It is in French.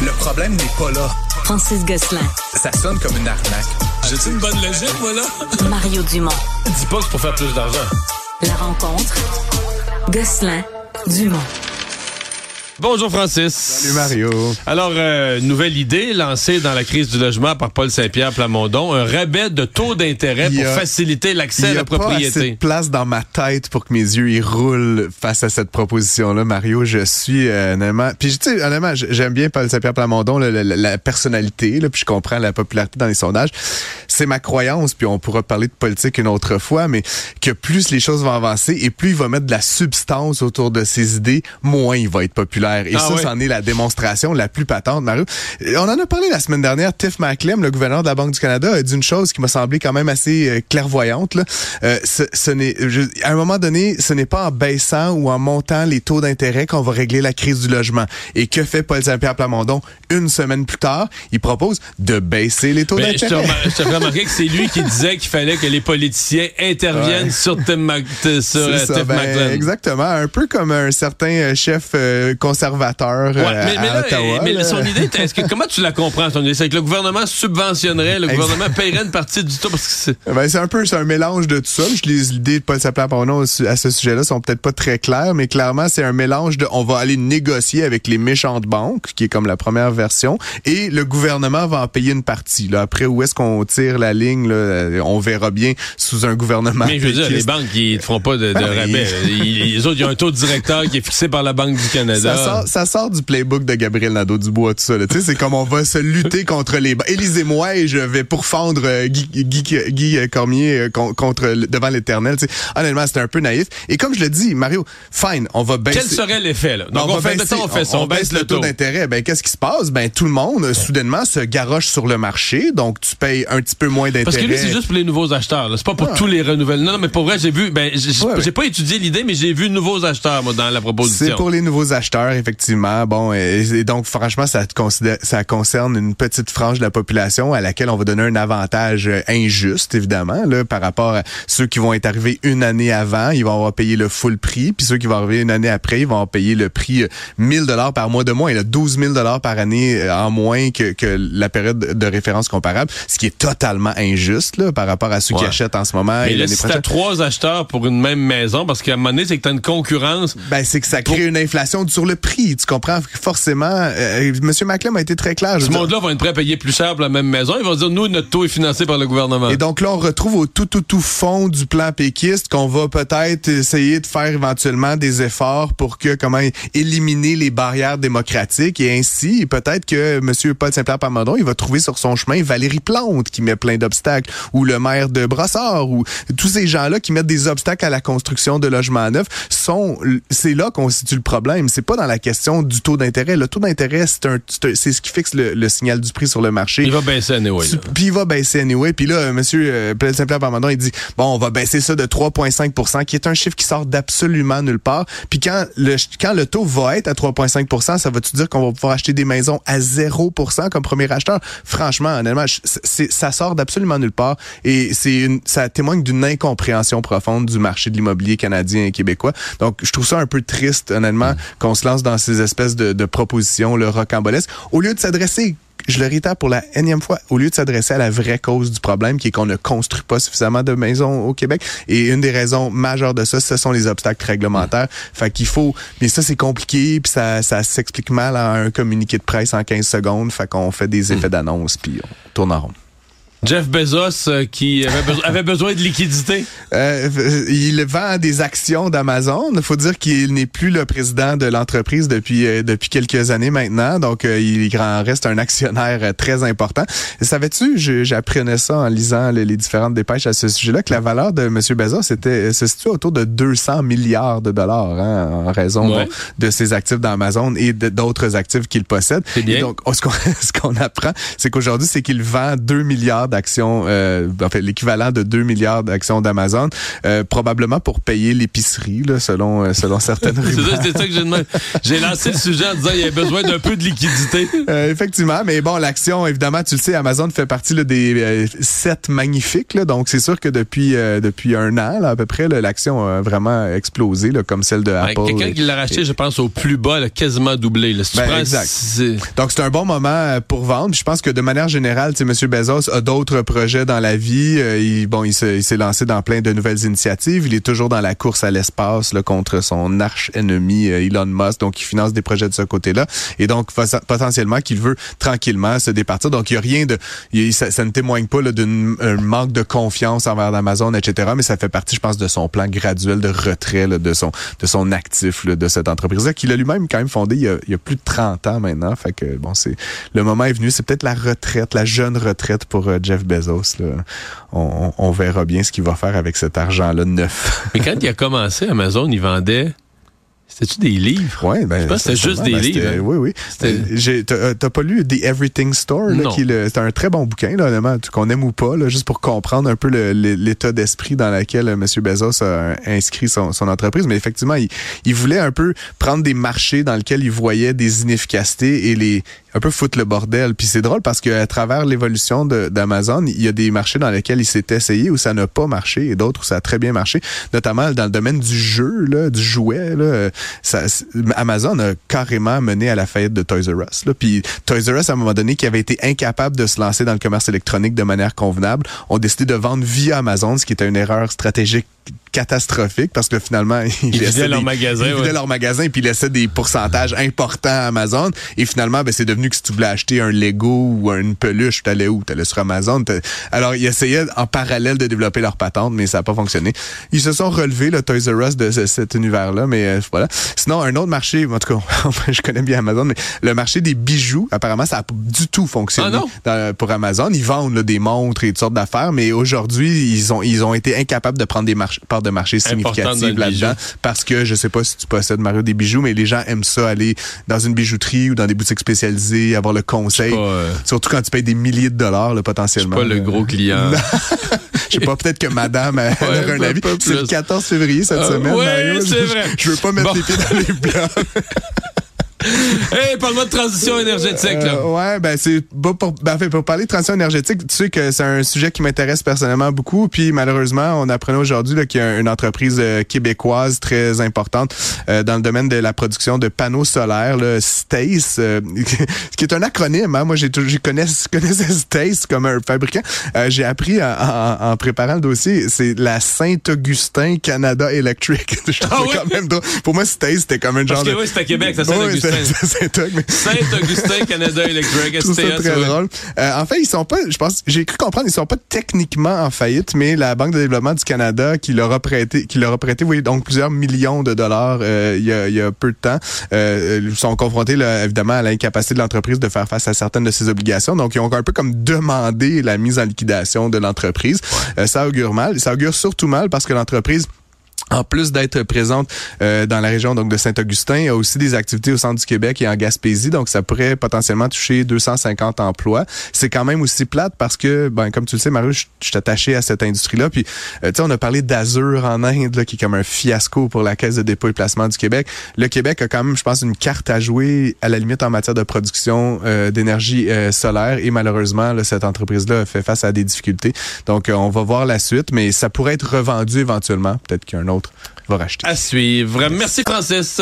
Le problème n'est pas là. Francis Gosselin. Ça sonne comme une arnaque. J'ai-tu une bonne logique, moi, là? Mario Dumont. Dis pas que c'est pour faire plus d'argent. La rencontre. Gosselin. Dumont. Bonjour Francis. Salut Mario. Alors, euh, nouvelle idée lancée dans la crise du logement par Paul Saint-Pierre Plamondon, un rabais de taux d'intérêt pour faciliter l'accès à Il y la a pas assez propriété. de place dans ma tête pour que mes yeux y roulent face à cette proposition-là, Mario. Je suis euh, honnêtement, puis tu sais, honnêtement, j'aime bien Paul Saint-Pierre Plamondon, la, la personnalité, là, puis je comprends la popularité dans les sondages. C'est ma croyance, puis on pourra parler de politique une autre fois, mais que plus les choses vont avancer et plus il va mettre de la substance autour de ses idées, moins il va être populaire. Et Ah ça, ouais? c'en est la démonstration la plus patente, Mario. Euh, On en a parlé la semaine dernière. Tiff Macklem, le gouverneur de la Banque du Canada, a dit une chose qui m'a semblé quand même assez euh, clairvoyante. Là. Euh, ce, ce n'est, à un moment donné, ce n'est pas en baissant ou en montant les taux d'intérêt qu'on va régler la crise du logement. Et que fait Paul Saint-Pierre Plamondon une semaine plus tard? Il propose de baisser les taux Ben, d'intérêt. je te fais remarquer que c'est lui qui disait qu'il fallait que les politiciens interviennent Ouais. sur Tim, Mac- sur, euh, C'est ça, Tiff ben, exactement. Un peu comme un certain chef euh, conservateur euh, Ouais, mais, mais à là, Ottawa. mais là. son idée, est-ce que comment tu la comprends son idée, c'est que le gouvernement subventionnerait, le Exact. gouvernement paierait une partie du taux parce que c'est Ben, c'est un peu c'est un mélange de tout ça. Je les idées de Paul Saint-Pierre Plamondon à ce sujet-là sont peut-être pas très claires, mais clairement c'est un mélange de on va aller négocier avec les méchantes banques, qui est comme la première version, et le gouvernement va en payer une partie. Là. Après où est-ce qu'on tire la ligne, là, euh, on verra bien sous un gouvernement. Mais je veux dire, les banques, ils ne feront pas de, de Ben rabais. Ils- les autres, il y a un taux directeur qui est fixé par la Banque du Canada. Ça sort, ça sort du playbook de Gabriel Nadeau-Dubois, tout ça. Tu sais, c'est comme on va se lutter contre les... Élisez-moi et je vais pourfendre euh, Guy, Guy, Guy Cormier euh, con- contre devant l'éternel. Tu sais, honnêtement, c'était un peu naïf. Et comme je le dis, Mario, fine, on va baisser... Quel serait l'effet, là? Donc, on, fait, baisser- mettons, on fait ça, on, baisse le taux. d'intérêt. Ben, qu'est-ce qui se passe? Ben, tout le monde, euh, soudainement, se garoche sur le marché. Donc, tu payes un petit peu moins d'intérêt. Parce que lui, c'est juste pour les nouveaux acheteurs. C'est pas pour Ah. tous les renouvellements. Non, non, mais pour vrai, j'ai vu, ben, j'ai Ouais, ouais. j'ai pas étudié l'idée, mais j'ai vu nouveaux acheteurs, moi, dans la proposition. C'est pour les nouveaux acheteurs, effectivement. Bon, et, et donc, franchement, ça, te considère- ça concerne une petite frange de la population à laquelle on va donner un avantage euh, injuste, évidemment, là, par rapport à ceux qui vont être arrivés une année avant, ils vont avoir payé le full prix, puis ceux qui vont arriver une année après, ils vont avoir payé le prix euh, 1000 dollars par mois de moins, et là, 12 000 dollars par année euh, en moins que, que la période de référence comparable, ce qui est totalement injuste là, par rapport à ceux qui achètent en ce moment Mais et là, l'année si t'as trois acheteurs pour une même maison, parce qu'à un moment donné, c'est que t'as une concurrence. Ben, c'est que ça crée une inflation sur le prix. Tu comprends? Forcément, euh, Monsieur Maclem a été très clair. Ce monde-là va être prêt à payer plus cher pour la même maison. Ils vont dire, nous, notre taux est financé par le gouvernement. Et donc là, on retrouve au tout, tout, tout fond du plan péquiste qu'on va peut-être essayer de faire éventuellement des efforts pour que, comment, éliminer les barrières démocratiques et ainsi, peut-être que M. Paul Saint-Pierre Plamondon, il va trouver sur son chemin Valérie Plante qui met plein d'obstacles ou le maire de Brossard ou tous ces gens-là qui mettent des obstacles à la construction de logements neufs sont, c'est là qu'on situe le problème. C'est pas dans la question du taux d'intérêt. Le taux d'intérêt, c'est ce qui fixe le, le signal du prix sur le marché. Il va baisser anyway. Puis il va baisser anyway. Puis là, euh, monsieur euh, Saint-Pierre Plamondon, il dit, bon, on va baisser ça de 3,5% qui est un chiffre qui sort d'absolument nulle part. Puis quand le, quand le taux va être à 3,5% ça va-tu dire qu'on va pouvoir acheter des maisons à 0% comme premier acheteur? Franchement, honnêtement, ça sort d'absolument nulle part. Et c'est une, ça témoigne d'une incompréhension profonde du marché de l'immobilier canadien et québécois. Donc, je trouve ça un peu triste, honnêtement, qu'on se lance dans ces espèces de, de propositions le rocambolesques. Au lieu de s'adresser je le réitère pour la énième fois, au lieu de s'adresser à la vraie cause du problème, qui est qu'on ne construit pas suffisamment de maisons au Québec, et une des raisons majeures de ça, ce sont les obstacles réglementaires. Fait qu'il faut, mais ça c'est compliqué, puis ça, ça s'explique mal en un communiqué de presse en 15 secondes, fait qu'on fait des effets d'annonce, puis on tourne en rond. Jeff Bezos, euh, qui avait, beso- avait besoin de liquidité. Euh, il vend des actions d'Amazon. Il faut dire qu'il n'est plus le président de l'entreprise depuis euh, depuis quelques années maintenant. Donc, euh, il en reste un actionnaire très important. Savais-tu, j'apprenais ça en lisant les, les différentes dépêches à ce sujet-là, que la valeur de M. Bezos était, se situe autour de 200 milliards de dollars hein, en raison Ouais. de ses actifs d'Amazon et d'autres actifs qu'il possède. Bien. Et donc, ce qu'on ce qu'on apprend, c'est qu'aujourd'hui, c'est qu'il vend 2 milliards milliards d'actions, euh, en fait, l'équivalent de 2 milliards d'actions d'Amazon, euh, probablement pour payer l'épicerie, là, selon, euh, selon certaines C'est rumeurs. ça, c'est ça que j'ai demandé. J'ai lancé le sujet en disant qu'il y avait besoin d'un peu de liquidité. Euh, effectivement, mais bon, l'action, évidemment, tu le sais, Amazon fait partie là, des euh, sept magnifiques, là, donc c'est sûr que depuis euh, depuis un an, là, à peu près, l'action a vraiment explosé, là, comme celle de Ouais, Apple. Quelqu'un qui l'a racheté, je pense, au plus bas, là, quasiment doublé. Là. Si Ben, exact. Donc, c'est un bon moment pour vendre. Je pense que de manière générale, tu sais, M. Bezos a d'autres projets dans la vie. Euh, il, bon, il se- il s'est lancé dans plein de nouvelles initiatives. Il est toujours dans la course à l'espace contre son arch-ennemi euh, Elon Musk. Donc, il finance des projets de ce côté-là. Et donc, potentiellement, qu'il veut tranquillement se départir. Donc, il n'y a rien de... ça, ne témoigne pas d'un un manque de confiance envers Amazon, etc. Mais ça fait partie, je pense, de son plan graduel de retrait là, de son de son actif là, de cette entreprise-là, qu'il a lui-même quand même fondé il y, a, il y a plus de 30 ans maintenant. Fait que bon, c'est le moment est venu. C'est peut-être la retraite, la jeune retraite pour euh, Jeff Bezos. Là. On, verra bien ce qu'il va faire avec cet argent-là neuf. Mais quand il a commencé, Amazon, il vendait. C'était-tu des livres? Ouais, ben, Je pense que c'était juste des Ben, livres, hein. Oui, oui. Euh, T'as euh, t'as pas lu The Everything Store? C'est un très bon bouquin, là, honnêtement, qu'on aime ou pas, là, juste pour comprendre un peu l'état d'esprit dans lequel euh, M. Bezos a inscrit son, son entreprise. Mais effectivement, il, il voulait un peu prendre des marchés dans lesquels il voyait des inefficacités et les un peu foutre le bordel. Puis c'est drôle parce qu'à travers l'évolution d'Amazon, il y a des marchés dans lesquels il s'est essayé où ça n'a pas marché et d'autres où ça a très bien marché, notamment dans le domaine du jeu, là, du jouet. Là, Amazon a carrément mené à la faillite de Toys R Us. Là. Puis Toys R Us, à un moment donné, qui avait été incapable de se lancer dans le commerce électronique de manière convenable, ont décidé de vendre via Amazon, ce qui était une erreur stratégique catastrophique parce que finalement ils, Ils vidaient leur des- magasin, ils vidaient ouais. leur magasin puis ils laissaient des pourcentages importants à Amazon. Et finalement ben c'est devenu que si tu voulais acheter un Lego ou une peluche t'allais où? T'allais sur Amazon. Alors ils essayaient en parallèle de développer leur patente mais ça n'a pas fonctionné. Ils se sont relevés le Toys R Us de ce- cet univers là mais euh, voilà. Sinon un autre marché en tout cas je connais bien Amazon mais le marché des bijoux apparemment ça n'a pas du tout fonctionné Ah non? dans- pour Amazon. Ils vendent là, des montres et toutes sortes d'affaires mais aujourd'hui ils ont ils ont été incapables de prendre des march- parts de marché le là-dedans parce que je sais pas si tu possèdes Mario des bijoux, mais les gens aiment ça aller dans une bijouterie ou dans des boutiques spécialisées, avoir le conseil. Pas, euh, Surtout quand tu payes des milliers de dollars là, je suis potentiellement. pas le gros client. Je sais pas, peut-être que madame Ouais, aura un avis. C'est le plus. 14 février cette Euh, semaine, ouais, Mario. Je- vrai. Je veux pas mettre Bon. les pieds dans les plats. hey, parle-moi de transition énergétique, là. Euh, ouais, ben c'est pas pour, ben, fait, pour parler de transition énergétique, tu sais que c'est un sujet qui m'intéresse personnellement beaucoup. Puis malheureusement, on apprenait aujourd'hui là, qu'il y a une entreprise euh, québécoise très importante euh, dans le domaine de la production de panneaux solaires, là, Stace, euh, qui est un acronyme. Hein? Moi, j'ai connais, je connaissais Stace comme un fabricant. Euh, j'ai appris en, en- en préparant le dossier, c'est la Saint-Augustin Canada Electric. je Ah ouais? quand même drôle. Pour moi, Stace, c'était comme un Parce genre que de... oui, c'est à Québec, ça, Ouais, Saint-Augustin. c'est- c'est Canada Electric, très ouais. drôle. Euh, en fait, ils sont pas, je pense, j'ai cru comprendre, ils sont pas techniquement en faillite, mais la Banque de développement du Canada qui leur a prêté, qui leur a prêté, vous voyez, donc plusieurs millions de dollars euh, il, y a, il y a peu de temps, euh, ils sont confrontés là, évidemment à l'incapacité de l'entreprise de faire face à certaines de ses obligations. Donc, ils ont un peu comme demandé la mise en liquidation de l'entreprise. Euh, ça augure mal. Ça augure surtout mal parce que l'entreprise en plus d'être présente euh, dans la région donc de Saint-Augustin, il y a aussi des activités au centre du Québec et en Gaspésie, donc ça pourrait potentiellement toucher 250 emplois. C'est quand même aussi plate parce que, ben comme tu le sais, Mario, je suis attaché à cette industrie-là. Puis, euh, tu sais, on a parlé d'Azur en Inde, là, qui est comme un fiasco pour la Caisse de dépôt et placement du Québec. Le Québec a quand même, je pense, une carte à jouer à la limite en matière de production euh, d'énergie euh, solaire et malheureusement, là, cette entreprise-là fait face à des difficultés. Donc, euh, on va voir la suite, mais ça pourrait être revendu éventuellement. Peut-être qu'un autre va racheter. À suivre. Merci, Francis.